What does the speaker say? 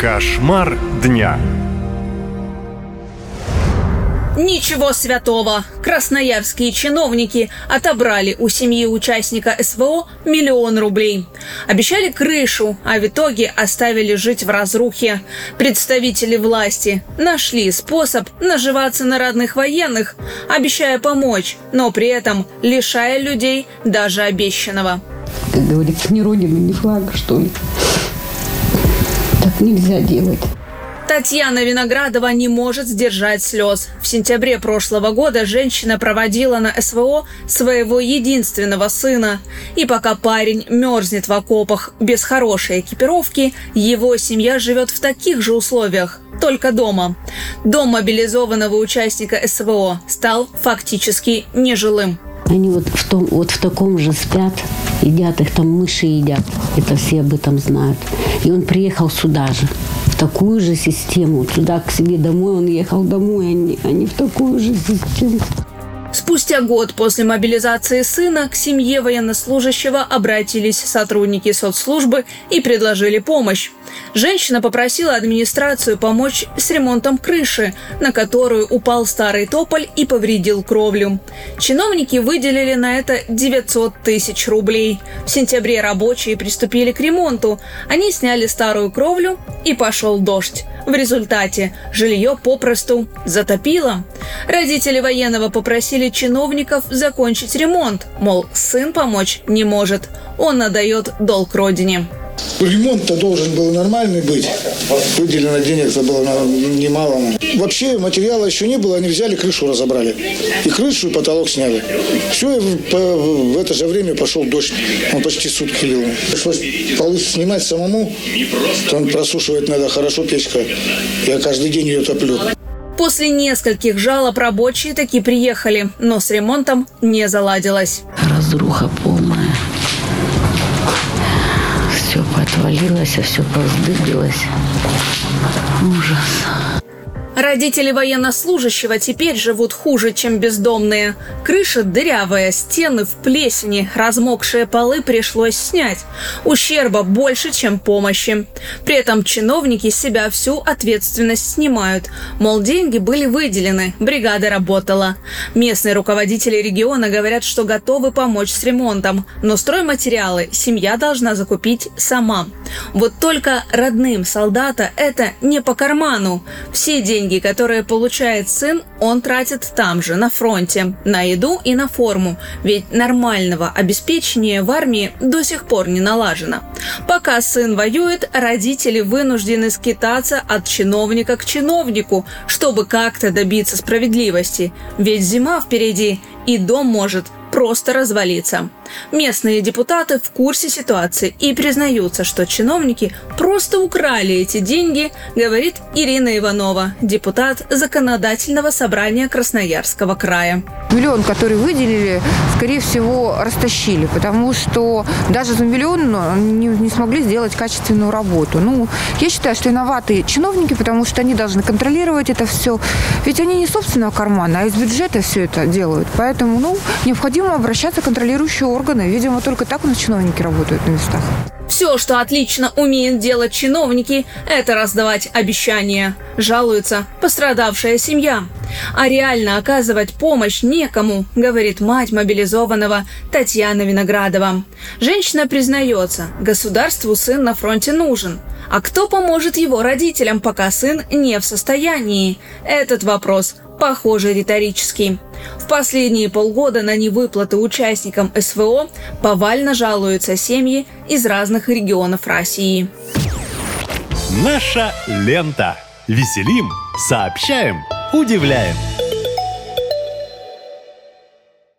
Кошмар дня. Ничего святого! Красноярские чиновники отобрали у семьи участника СВО миллион рублей. Обещали крышу, а в итоге оставили жить в разрухе. Представители власти нашли способ наживаться на родных военных, обещая помочь, но при этом лишая людей даже обещанного. Как говорится, ни родины, ни флага, что ли. Так нельзя делать. Татьяна Виноградова не может сдержать слез. В сентябре прошлого года женщина проводила на СВО своего единственного сына. И пока парень мерзнет в окопах без хорошей экипировки, его семья живет в таких же условиях, только дома. Дом мобилизованного участника СВО стал фактически нежилым. Они вот в, том, вот в таком же спят, едят, их там мыши едят. Это все об этом знают. И он приехал сюда же такую же систему. Туда к себе домой он ехал домой, а не, а в такую же систему. Спустя год после мобилизации сына к семье военнослужащего обратились сотрудники соцслужбы и предложили помощь. Женщина попросила администрацию помочь с ремонтом крыши, на которую упал старый тополь и повредил кровлю. Чиновники выделили на это 900 тысяч рублей. В сентябре рабочие приступили к ремонту. Они сняли старую кровлю и пошел дождь. В результате жилье попросту затопило. Родители военного попросили чиновников закончить ремонт, мол, сын помочь не может. Он отдает долг родине. Ремонт-то должен был нормальный быть. Выделено денег-то было немало. Вообще материала еще не было, они взяли крышу разобрали. И крышу, и потолок сняли. Все, и в это же время пошел дождь. Он почти сутки лил. Пришлось полы снимать самому. Там просушивать надо хорошо печка. Я каждый день ее топлю. После нескольких жалоб рабочие таки приехали, но с ремонтом не заладилось. Разруха полная все поотвалилось, а все повздыбилось. Ужас. Родители военнослужащего теперь живут хуже, чем бездомные. Крыша дырявая, стены в плесени, размокшие полы пришлось снять. Ущерба больше, чем помощи. При этом чиновники себя всю ответственность снимают. Мол, деньги были выделены, бригада работала. Местные руководители региона говорят, что готовы помочь с ремонтом, но стройматериалы семья должна закупить сама. Вот только родным солдата это не по карману. Все деньги деньги, которые получает сын, он тратит там же, на фронте, на еду и на форму, ведь нормального обеспечения в армии до сих пор не налажено. Пока сын воюет, родители вынуждены скитаться от чиновника к чиновнику, чтобы как-то добиться справедливости, ведь зима впереди, и дом может просто развалиться. Местные депутаты в курсе ситуации и признаются, что чиновники просто украли эти деньги, говорит Ирина Иванова, депутат Законодательного собрания Красноярского края. Миллион, который выделили, скорее всего, растащили, потому что даже за миллион ну, не, не смогли сделать качественную работу. Ну, я считаю, что виноваты чиновники, потому что они должны контролировать это все. Ведь они не собственного кармана, а из бюджета все это делают. Поэтому, ну, необходимо обращаться к контролирующим органы. Видимо, только так у нас чиновники работают на местах. Все, что отлично умеют делать чиновники, это раздавать обещания. Жалуется пострадавшая семья. А реально оказывать помощь некому, говорит мать мобилизованного Татьяна Виноградова. Женщина признается, государству сын на фронте нужен. А кто поможет его родителям, пока сын не в состоянии? Этот вопрос похоже, риторический. В последние полгода на невыплаты участникам СВО повально жалуются семьи из разных регионов России. Наша лента. Веселим, сообщаем, удивляем.